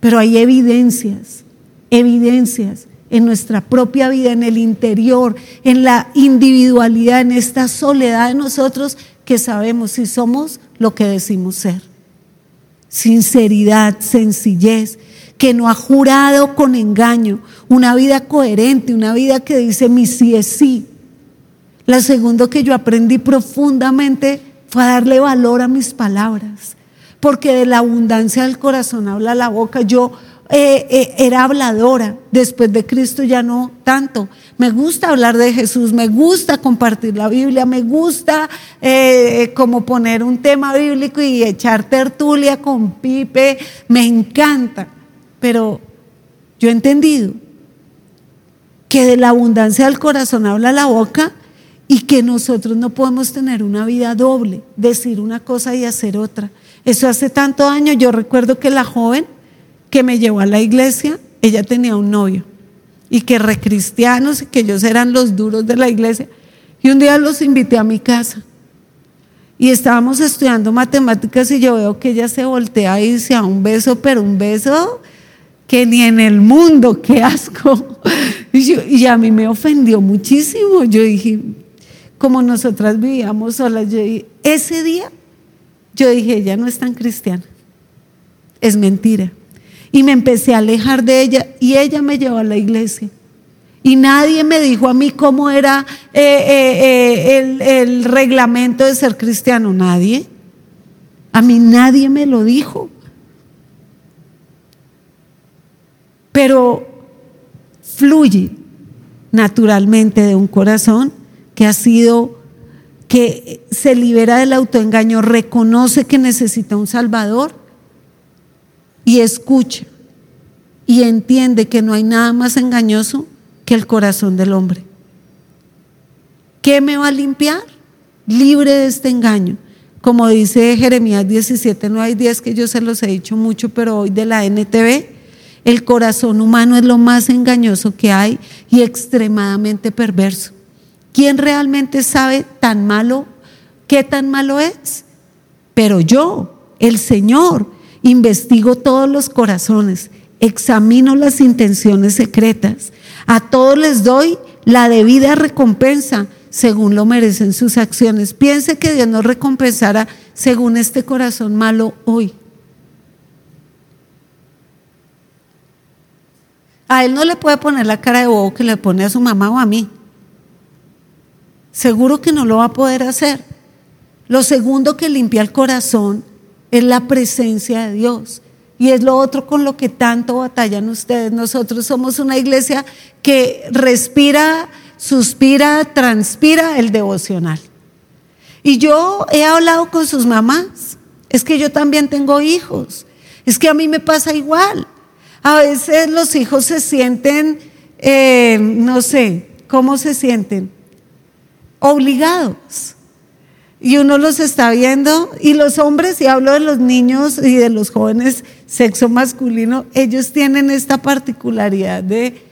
pero hay evidencias, evidencias en nuestra propia vida, en el interior, en la individualidad, en esta soledad de nosotros que sabemos si somos lo que decimos ser. Sinceridad, sencillez, que no ha jurado con engaño, una vida coherente, una vida que dice mi sí es sí, la segunda que yo aprendí profundamente fue a darle valor a mis palabras, porque de la abundancia del corazón habla la boca. Yo eh, eh, era habladora, después de Cristo ya no tanto. Me gusta hablar de Jesús, me gusta compartir la Biblia, me gusta eh, como poner un tema bíblico y echar tertulia con Pipe, me encanta. Pero yo he entendido que de la abundancia del corazón habla la boca y que nosotros no podemos tener una vida doble, decir una cosa y hacer otra. Eso hace tanto años, yo recuerdo que la joven que me llevó a la iglesia, ella tenía un novio y que recristianos y que ellos eran los duros de la iglesia. Y un día los invité a mi casa y estábamos estudiando matemáticas y yo veo que ella se voltea y dice a un beso, pero un beso que ni en el mundo, qué asco. [laughs] Y a mí me ofendió muchísimo. Yo dije, como nosotras vivíamos solas, yo, ese día yo dije, ella no es tan cristiana, es mentira. Y me empecé a alejar de ella y ella me llevó a la iglesia. Y nadie me dijo a mí cómo era eh, eh, eh, el, el reglamento de ser cristiano, nadie. A mí nadie me lo dijo. Pero fluye naturalmente de un corazón que ha sido, que se libera del autoengaño, reconoce que necesita un Salvador y escucha y entiende que no hay nada más engañoso que el corazón del hombre. ¿Qué me va a limpiar? Libre de este engaño. Como dice Jeremías 17, no hay días que yo se los he dicho mucho, pero hoy de la NTV, el corazón humano es lo más engañoso que hay y extremadamente perverso. ¿Quién realmente sabe tan malo, qué tan malo es? Pero yo, el Señor, investigo todos los corazones, examino las intenciones secretas. A todos les doy la debida recompensa según lo merecen sus acciones. Piense que Dios nos recompensará según este corazón malo hoy. A él no le puede poner la cara de bobo que le pone a su mamá o a mí. Seguro que no lo va a poder hacer. Lo segundo que limpia el corazón es la presencia de Dios. Y es lo otro con lo que tanto batallan ustedes. Nosotros somos una iglesia que respira suspira, transpira el devocional. Y yo he hablado con sus mamás. Es que yo también tengo hijos. Es que a mí me pasa igual. A veces los hijos se sienten, eh, no sé, ¿cómo se sienten? Obligados. Y uno los está viendo, y los hombres, y hablo de los niños y de los jóvenes sexo masculino, ellos tienen esta particularidad de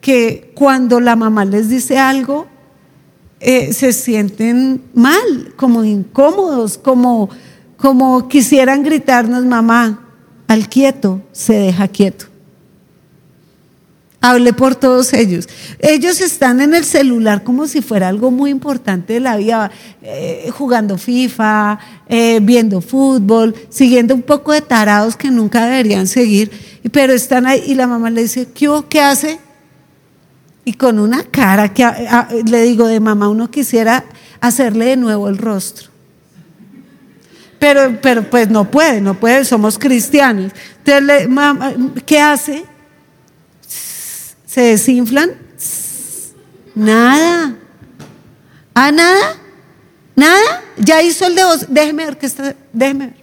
que cuando la mamá les dice algo, eh, se sienten mal, como incómodos, como, como quisieran gritarnos, mamá, al quieto se deja quieto. Hable por todos ellos. Ellos están en el celular como si fuera algo muy importante de la vida, eh, jugando FIFA, eh, viendo fútbol, siguiendo un poco de tarados que nunca deberían seguir, pero están ahí y la mamá le dice, ¿qué, ¿qué hace? Y con una cara que le digo de mamá, uno quisiera hacerle de nuevo el rostro. Pero, pero pues no puede, no puede, somos cristianos. Entonces, ¿qué hace? ¿Se desinflan? Nada. ¿Ah, nada? ¿Nada? Ya hizo el de vos. Déjeme ver que está. Déjeme ver.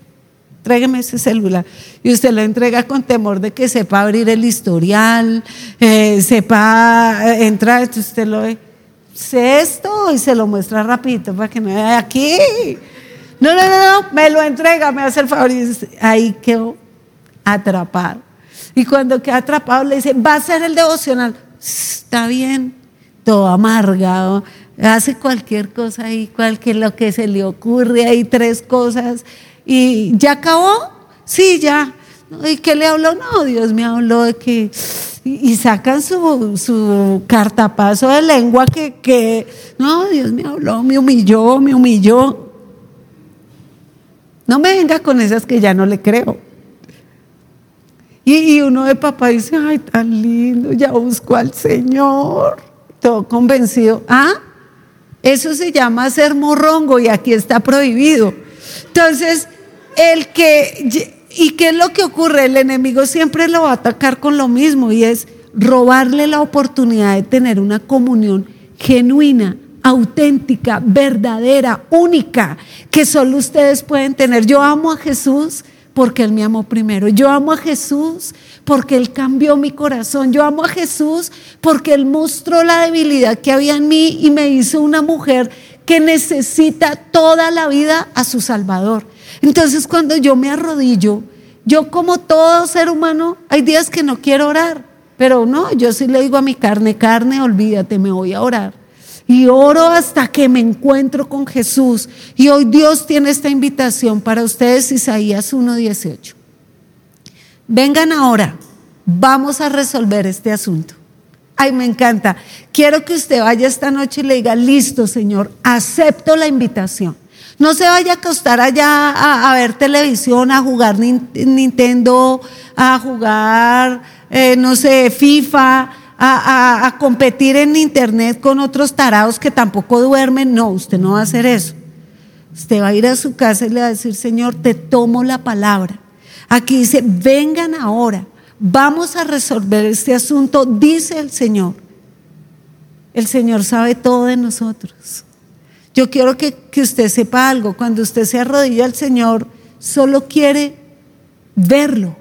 Tráigame ese celular. Y usted lo entrega con temor de que sepa abrir el historial, eh, sepa eh, entrar. Usted lo ve. Sé esto y se lo muestra rapidito para que no vea aquí. No, no, no, no, me lo entrega, me hace el favor. Y ahí quedó atrapado. Y cuando queda atrapado le dice, va a ser el devocional. Está bien, todo amargado, hace cualquier cosa ahí, cualquier lo que se le ocurre, hay tres cosas. ¿Y ya acabó? Sí, ya. ¿Y qué le habló? No, Dios me habló de que... Y, sacan su, su, cartapazo de lengua que, que, no, Dios me habló, me humilló, me humilló. No me venga con esas que ya no le creo. Y, uno de papá dice, ay, tan lindo, ya busco al Señor. Todo convencido. Ah, eso se llama ser morrongo y aquí está prohibido. Entonces, el que, ¿y qué es lo que ocurre? El enemigo siempre lo va a atacar con lo mismo y es robarle la oportunidad de tener una comunión genuina, auténtica, verdadera, única, que solo ustedes pueden tener. Yo amo a Jesús porque Él me amó primero. Yo amo a Jesús porque Él cambió mi corazón. Yo amo a Jesús porque Él mostró la debilidad que había en mí y me hizo una mujer que necesita toda la vida a su Salvador. Entonces cuando yo me arrodillo, yo como todo ser humano, hay días que no quiero orar, pero no, yo sí le digo a mi carne, carne, olvídate, me voy a orar y oro hasta que me encuentro con Jesús. Y hoy Dios tiene esta invitación para ustedes, Isaías 1.18. Vengan ahora, vamos a resolver este asunto. Ay, me encanta. Quiero que usted vaya esta noche y le diga, listo, Señor, acepto la invitación. No se vaya a acostar allá a, ver televisión, a jugar Nintendo, a jugar, eh, no sé, FIFA, a, competir en internet con otros tarados que tampoco duermen. No, usted no va a hacer eso. Usted va a ir a su casa y le va a decir, Señor, te tomo la palabra. Aquí dice, vengan ahora, vamos a resolver este asunto, dice el Señor. El Señor sabe todo de nosotros. Yo quiero que, que usted sepa algo, cuando usted se arrodilla al Señor, solo quiere verlo,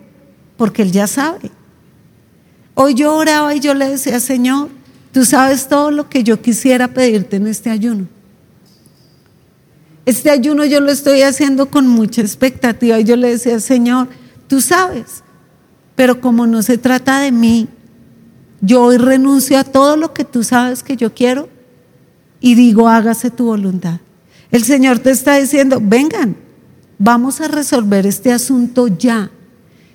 porque Él ya sabe. Hoy yo oraba y yo le decía, Señor, tú sabes todo lo que yo quisiera pedirte en este ayuno. Este ayuno yo lo estoy haciendo con mucha expectativa y yo le decía, Señor, tú sabes, pero como no se trata de mí, yo hoy renuncio a todo lo que tú sabes que yo quiero y digo, hágase tu voluntad. El Señor te está diciendo, vengan, vamos a resolver este asunto ya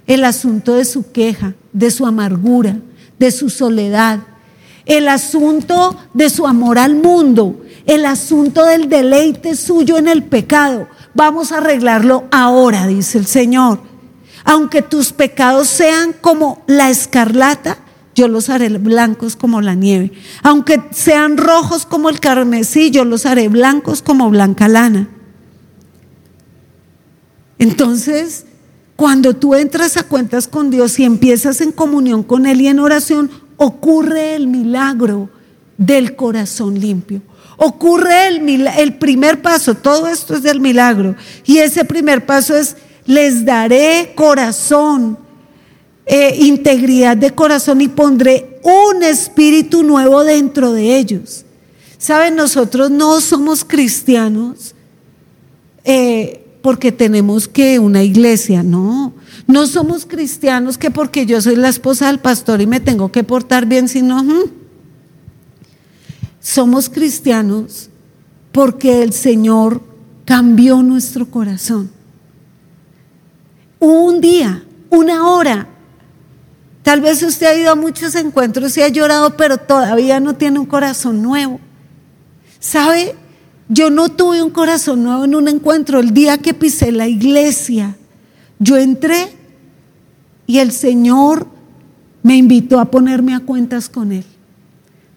el asunto de su queja, de su amargura, de su soledad, el asunto de su amor al mundo, el asunto del deleite suyo en el pecado. Vamos a arreglarlo ahora, dice el Señor. Aunque tus pecados sean como la escarlata, yo los haré blancos como la nieve. Aunque sean rojos como el carmesí, yo los haré blancos como blanca lana. Entonces, cuando tú entras a cuentas con Dios y empiezas en comunión con Él y en oración, ocurre el milagro del corazón limpio. Ocurre el, el primer paso, todo esto es del milagro. Y ese primer paso es, les daré corazón, eh, integridad de corazón y pondré un espíritu nuevo dentro de ellos. Saben, nosotros no somos cristianos eh, porque tenemos que una iglesia, no. No somos cristianos que porque yo soy la esposa del pastor y me tengo que portar bien, sino... Somos cristianos porque el Señor cambió nuestro corazón. Un día, una hora. Tal vez usted ha ido a muchos encuentros y ha llorado, pero todavía no tiene un corazón nuevo. ¿Sabe? Yo no tuve un corazón nuevo en un encuentro. El día que pisé la iglesia, yo entré y el Señor me invitó a ponerme a cuentas con Él.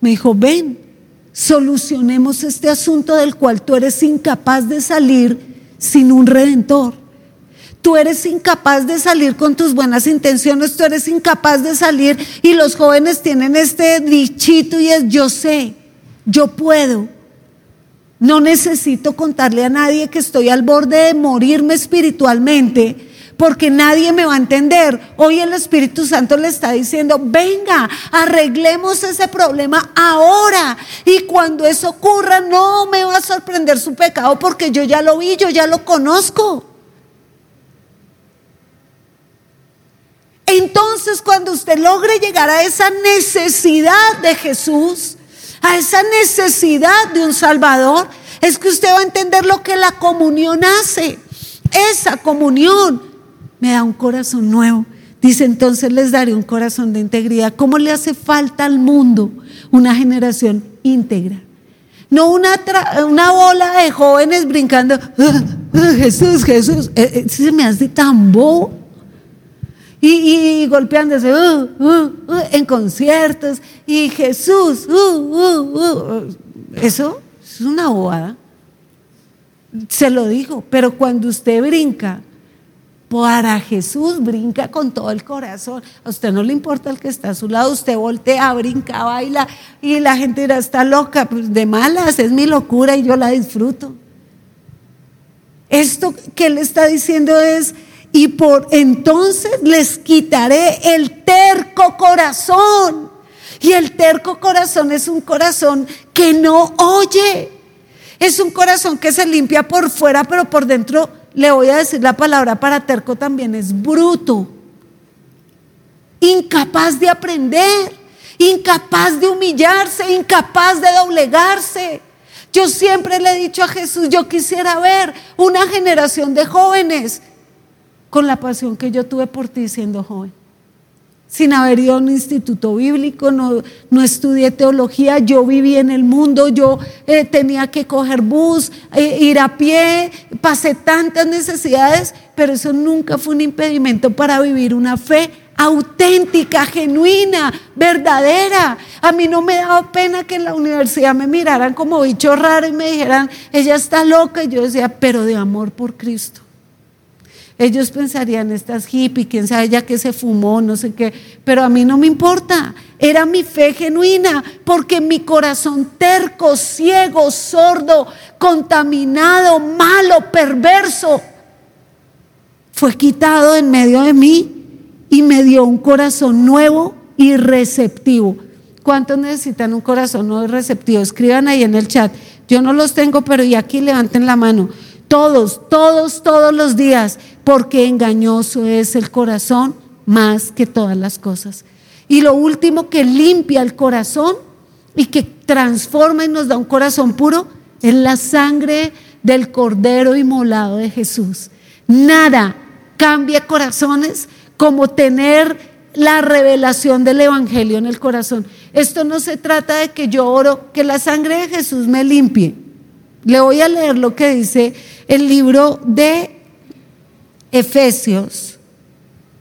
Me dijo, ven, solucionemos este asunto del cual tú eres incapaz de salir sin un redentor. Tú eres incapaz de salir con tus buenas intenciones, tú eres incapaz de salir y los jóvenes tienen este dichito y es yo sé, yo puedo. No necesito contarle a nadie que estoy al borde de morirme espiritualmente porque nadie me va a entender. Hoy el Espíritu Santo le está diciendo, venga, arreglemos ese problema ahora. Y cuando eso ocurra, no me va a sorprender su pecado porque yo ya lo vi, yo ya lo conozco. Entonces, cuando usted logre llegar a esa necesidad de Jesús, a esa necesidad de un Salvador, es que usted va a entender lo que la comunión hace. Esa comunión me da un corazón nuevo. Dice, entonces les daré un corazón de integridad. ¿Cómo le hace falta al mundo una generación íntegra? No una, una bola de jóvenes brincando, ah, ah, Jesús, Jesús, eh, eh, se me hace tan. Y, golpeándose uh, en conciertos, y Jesús, eso es una bobada. Se lo dijo, pero cuando usted brinca para Jesús brinca con todo el corazón. A usted no le importa el que está a su lado, usted voltea, brinca, baila y la gente dirá, está loca, pues de malas, es mi locura y yo la disfruto. Esto que él está diciendo es, y por entonces les quitaré el terco corazón. Y el terco corazón es un corazón que no oye. Es un corazón que se limpia por fuera, pero por dentro le voy a decir la palabra para terco también, es bruto, incapaz de aprender, incapaz de humillarse, incapaz de doblegarse. Yo siempre le he dicho a Jesús, yo quisiera ver una generación de jóvenes con la pasión que yo tuve por ti siendo joven sin haber ido a un instituto bíblico, no, no estudié teología, yo viví en el mundo, yo eh, tenía que coger bus, eh, ir a pie, pasé tantas necesidades, pero eso nunca fue un impedimento para vivir una fe auténtica, genuina, verdadera. A mí no me daba pena que en la universidad me miraran como bicho raro y me dijeran, ella está loca, y yo decía, pero de amor por Cristo. Ellos pensarían, estas hippie, quién sabe ya que se fumó, no sé qué, pero a mí no me importa. Era mi fe genuina, porque mi corazón terco, ciego, sordo, contaminado, malo, perverso, fue quitado en medio de mí y me dio un corazón nuevo y receptivo. ¿Cuántos necesitan un corazón nuevo y receptivo? Escriban ahí en el chat. Yo no los tengo, pero y aquí levanten la mano. Todos, todos, todos los días, porque engañoso es el corazón más que todas las cosas. Y lo último que limpia el corazón y que transforma y nos da un corazón puro es la sangre del cordero inmolado de Jesús. Nada cambia corazones como tener la revelación del Evangelio en el corazón. Esto no se trata de que yo oro, que la sangre de Jesús me limpie. Le voy a leer lo que dice el libro de Efesios.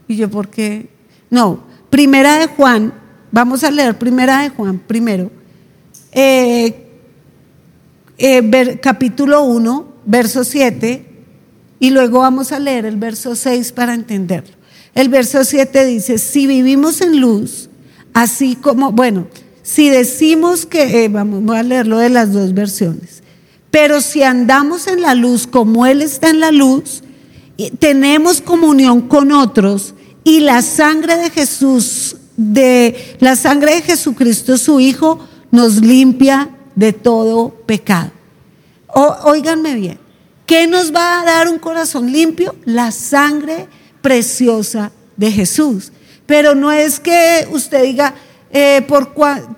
Y yo, ¿por qué? No, primera de Juan, vamos a leer primera de Juan primero. Eh, eh, capítulo 1, verso 7, y luego vamos a leer el verso 6 para entenderlo. El verso 7 dice, si vivimos en luz, así como, bueno, Si decimos que, eh, vamos, a leerlo de las dos versiones, pero si andamos en la luz como Él está en la luz, tenemos comunión con otros y la sangre de Jesús, de la sangre de Jesucristo, su Hijo, nos limpia de todo pecado. oíganme bien, ¿qué nos va a dar un corazón limpio? La sangre preciosa de Jesús. Pero no es que usted diga eh, por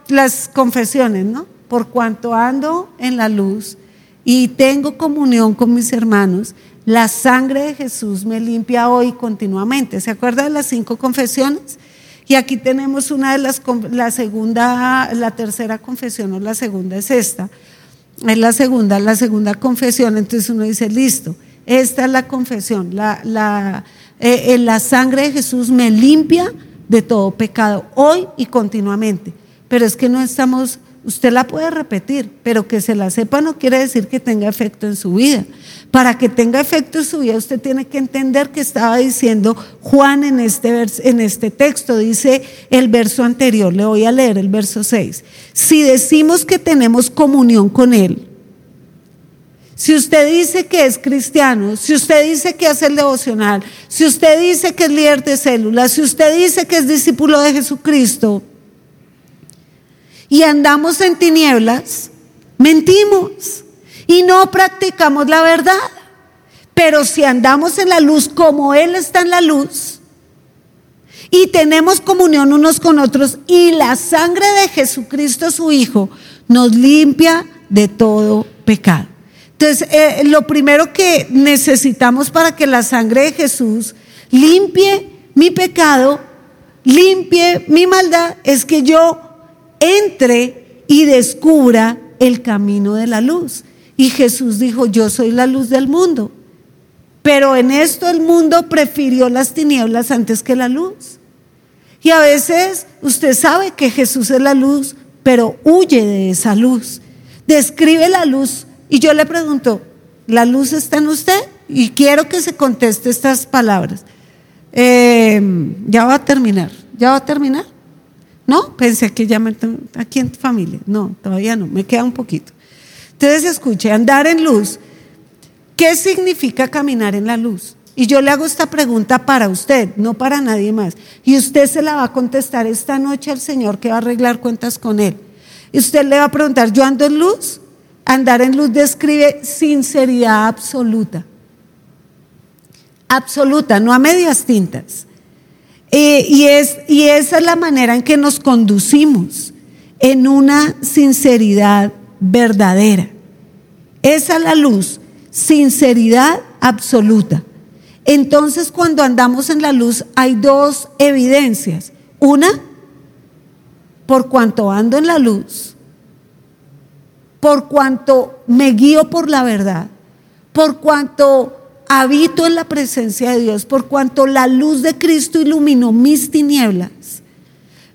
las confesiones, ¿no? Por cuanto ando en la luz y tengo comunión con mis hermanos, la sangre de Jesús me limpia hoy continuamente. ¿Se acuerda de las cinco confesiones? Y aquí tenemos una de las, la segunda, la tercera confesión o la segunda es esta. Es la segunda, la segunda confesión. Entonces uno dice, listo, esta es la confesión. La, la, eh, eh, la sangre de Jesús me limpia de todo pecado, hoy y continuamente. Pero es que no estamos Usted la puede repetir, pero que se la sepa no quiere decir que tenga efecto en su vida. Para que tenga efecto en su vida, usted tiene que entender que estaba diciendo Juan en este, en este texto. Dice el verso anterior, le voy a leer el verso 6. Si decimos que tenemos comunión con Él, si usted dice que es cristiano, si usted dice que hace el devocional, si usted dice que es líder de células, si usted dice que es discípulo de Jesucristo, y andamos en tinieblas, mentimos y no practicamos la verdad. Pero si andamos en la luz como Él está en la luz y tenemos comunión unos con otros y la sangre de Jesucristo su Hijo nos limpia de todo pecado. Entonces, eh, lo primero que necesitamos para que la sangre de Jesús limpie mi pecado, limpie mi maldad, es que yo entre y descubra el camino de la luz. Y Jesús dijo, yo soy la luz del mundo. Pero en esto el mundo prefirió las tinieblas antes que la luz. Y a veces usted sabe que Jesús es la luz, pero huye de esa luz. Describe la luz. Y yo le pregunto, ¿la luz está en usted? Y quiero que se conteste estas palabras. Eh, ya va a terminar. ¿Ya va a terminar? No, pensé que ya me... Aquí en tu familia. No, todavía no, me queda un poquito. Entonces escuche, andar en luz. ¿Qué significa caminar en la luz? Y yo le hago esta pregunta para usted, no para nadie más. Y usted se la va a contestar esta noche al Señor que va a arreglar cuentas con Él. Y usted le va a preguntar, ¿yo ando en luz? Andar en luz describe sinceridad absoluta. Absoluta, no a medias tintas. Eh, y, es, y esa es la manera en que nos conducimos, en una sinceridad verdadera. Esa es la luz, sinceridad absoluta. Entonces cuando andamos en la luz hay dos evidencias. Una, por cuanto ando en la luz, por cuanto me guío por la verdad, por cuanto habito en la presencia de Dios, por cuanto la luz de Cristo iluminó mis tinieblas,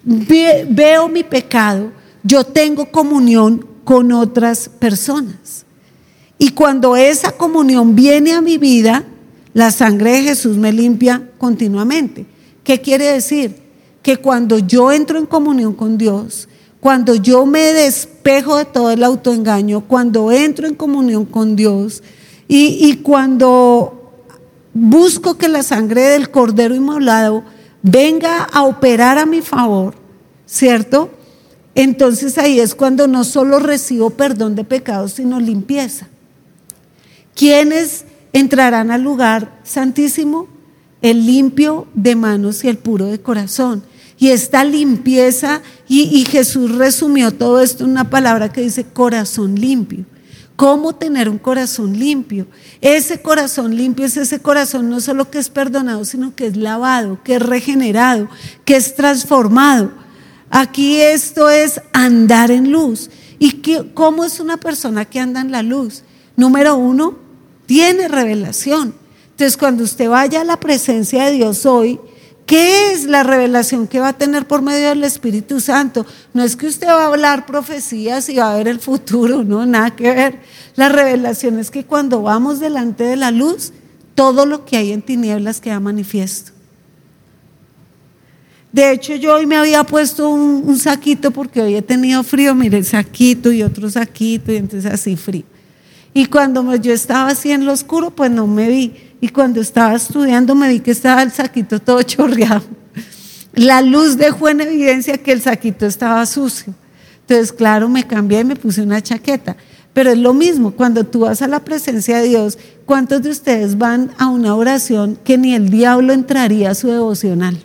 veo mi pecado, yo tengo comunión con otras personas. Y cuando esa comunión viene a mi vida, la sangre de Jesús me limpia continuamente. ¿Qué quiere decir? Que cuando yo entro en comunión con Dios, cuando yo me despejo de todo el autoengaño, cuando entro en comunión con Dios, y, cuando busco que la sangre del cordero inmolado venga a operar a mi favor, ¿cierto? Entonces ahí es cuando no solo recibo perdón de pecados, sino limpieza. ¿Quiénes entrarán al lugar santísimo? El limpio de manos y el puro de corazón. Y esta limpieza, y, y Jesús resumió todo esto en una palabra que dice corazón limpio. ¿Cómo tener un corazón limpio? Ese corazón limpio es ese corazón no solo que es perdonado, sino que es lavado, que es regenerado, que es transformado. Aquí esto es andar en luz. ¿Y cómo es una persona que anda en la luz? Número uno, tiene revelación. Entonces, cuando usted vaya a la presencia de Dios hoy, ¿Qué es la revelación que va a tener por medio del Espíritu Santo? No es que usted va a hablar profecías y va a ver el futuro, no, nada que ver. La revelación es que cuando vamos delante de la luz, todo lo que hay en tinieblas queda manifiesto. De hecho, yo hoy me había puesto un, saquito porque hoy he tenido frío, mire, saquito y otro saquito, y entonces así frío. Y cuando yo estaba así en lo oscuro, pues no me vi. Y cuando estaba estudiando me vi que estaba el saquito todo [laughs] chorreado. La luz dejó en evidencia que el saquito estaba sucio. Entonces, claro, me cambié y me puse una chaqueta. Pero es lo mismo, cuando tú vas a la presencia de Dios, ¿cuántos de ustedes van a una oración que ni el diablo entraría a su devocional?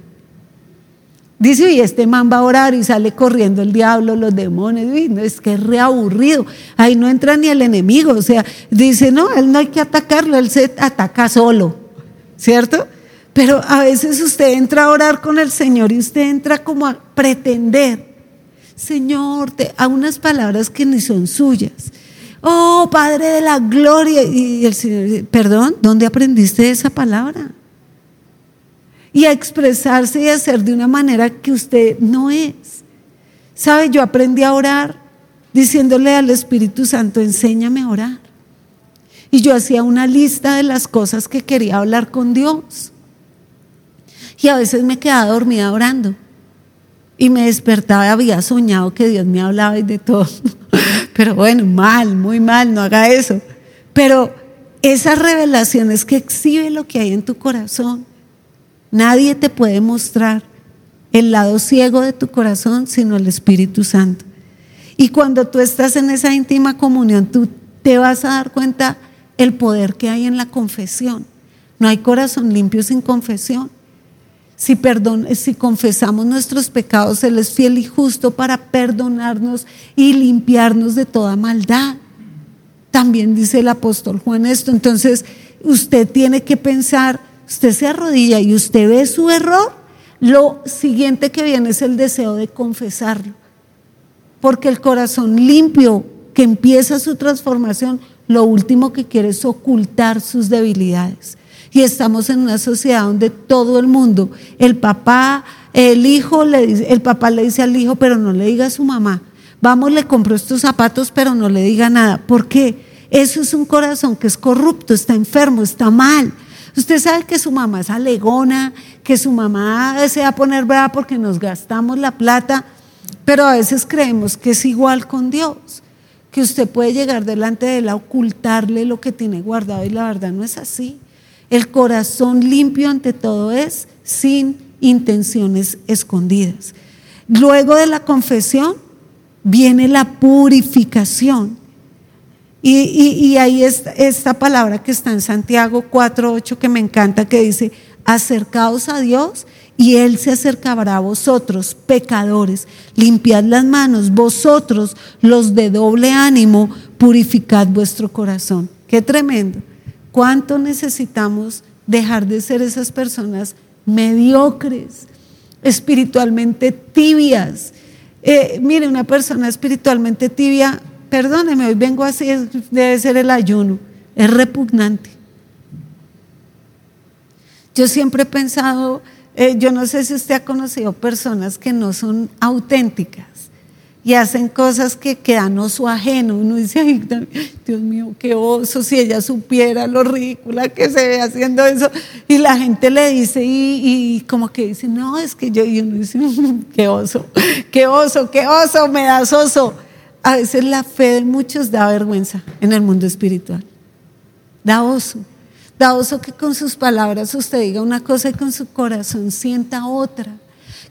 Dice, y este man va a orar y sale corriendo el diablo, los demonios, y no, es que es reaburrido, ahí no entra ni el enemigo, o sea, dice, no, él no hay que atacarlo, él se ataca solo, ¿cierto? Pero a veces usted entra a orar con el Señor y usted entra como a pretender, Señor, te, a unas palabras que ni son suyas. Oh, Padre de la gloria. Y el Señor dice, perdón, ¿dónde aprendiste esa palabra? Y a expresarse y a hacer de una manera que usted no es. ¿Sabe? Yo aprendí a orar diciéndole al Espíritu Santo, enséñame a orar. Y yo hacía una lista de las cosas que quería hablar con Dios. Y a veces me quedaba dormida orando. Y me despertaba y había soñado que Dios me hablaba y de todo. [laughs] Pero bueno, mal, muy mal, no haga eso. Pero esas revelaciones que exhibe lo que hay en tu corazón. Nadie te puede mostrar el lado ciego de tu corazón sino el Espíritu Santo. Y cuando tú estás en esa íntima comunión, tú te vas a dar cuenta el poder que hay en la confesión. No hay corazón limpio sin confesión. Si, perdón, si confesamos nuestros pecados, Él es fiel y justo para perdonarnos y limpiarnos de toda maldad. También dice el apóstol Juan esto. Entonces, usted tiene que pensar, usted se arrodilla y usted ve su error, lo siguiente que viene es el deseo de confesarlo. Porque el corazón limpio que empieza su transformación, lo último que quiere es ocultar sus debilidades. Y estamos en una sociedad donde todo el mundo, el papá, el hijo, le dice, el papá le dice al hijo, pero no le diga a su mamá, vamos, le compro estos zapatos, pero no le diga nada. ¿Por qué? Eso es un corazón que es corrupto, está enfermo, está mal. Usted sabe que su mamá es alegona, que su mamá se va a poner brava porque nos gastamos la plata, pero a veces creemos que es igual con Dios, que usted puede llegar delante de él a ocultarle lo que tiene guardado y la verdad no es así. El corazón limpio ante todo es sin intenciones escondidas. Luego de la confesión viene la purificación. Y, ahí está esta palabra que está en Santiago 4.8 que me encanta, que dice, acercaos a Dios y Él se acercará a vosotros, pecadores. Limpiad las manos, vosotros, los de doble ánimo, purificad vuestro corazón. Qué tremendo. ¿Cuánto necesitamos dejar de ser esas personas mediocres, espiritualmente tibias? Eh, mire, una persona espiritualmente tibia, perdóneme, hoy vengo así, debe ser el ayuno, es repugnante. Yo siempre he pensado, eh, yo no sé si usted ha conocido personas que no son auténticas y hacen cosas que quedan oso ajeno. Uno dice, ay, Dios mío, qué oso, si ella supiera lo ridícula que se ve haciendo eso. Y la gente le dice, y, como que dice, no, es que yo, y uno dice, qué oso, qué oso, qué oso, me das oso. A veces la fe de muchos da vergüenza en el mundo espiritual. Da oso. Da oso que con sus palabras usted diga una cosa y con su corazón sienta otra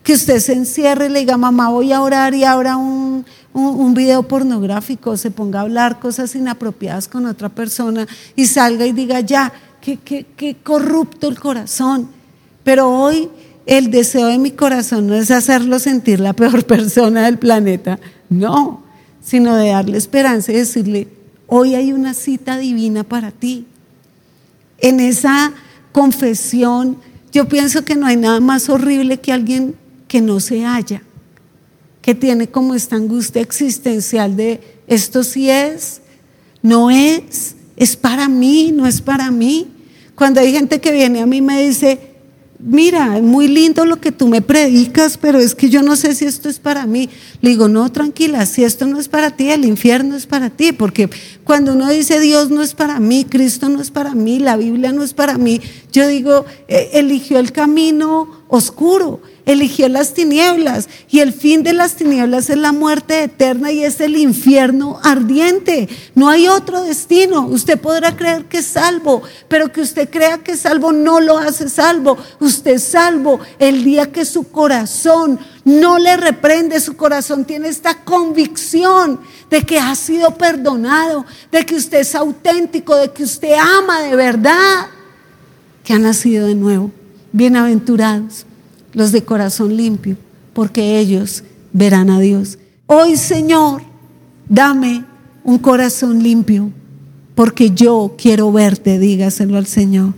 que usted se encierre y le diga, mamá, voy a orar y abra un, un, video pornográfico, se ponga a hablar cosas inapropiadas con otra persona y salga y diga, ya, qué, corrupto el corazón. Pero hoy el deseo de mi corazón no es hacerlo sentir la peor [laughs] persona del planeta, no, sino de darle esperanza y decirle, hoy hay una cita divina para ti. En esa confesión, yo pienso que no hay nada más horrible que alguien que no se halla, que tiene como esta angustia existencial de esto sí es, no es, es para mí, no es para mí. Cuando hay gente que viene a mí y me dice, mira, muy lindo lo que tú me predicas, pero es que yo no sé si esto es para mí. Le digo, no, tranquila, si esto no es para ti, el infierno es para ti, porque cuando uno dice Dios no es para mí, Cristo no es para mí, la Biblia no es para mí, yo digo, eh, eligió el camino oscuro, eligió las tinieblas y el fin de las tinieblas es la muerte eterna y es el infierno ardiente. No hay otro destino. Usted podrá creer que es salvo, pero que usted crea que es salvo no lo hace salvo. Usted es salvo el día que su corazón no le reprende, su corazón tiene esta convicción de que ha sido perdonado, de que usted es auténtico, de que usted ama de verdad, que ha nacido de nuevo. Bienaventurados los de corazón limpio, porque ellos verán a Dios. Hoy, Señor, dame un corazón limpio, porque yo quiero verte, dígaselo al Señor.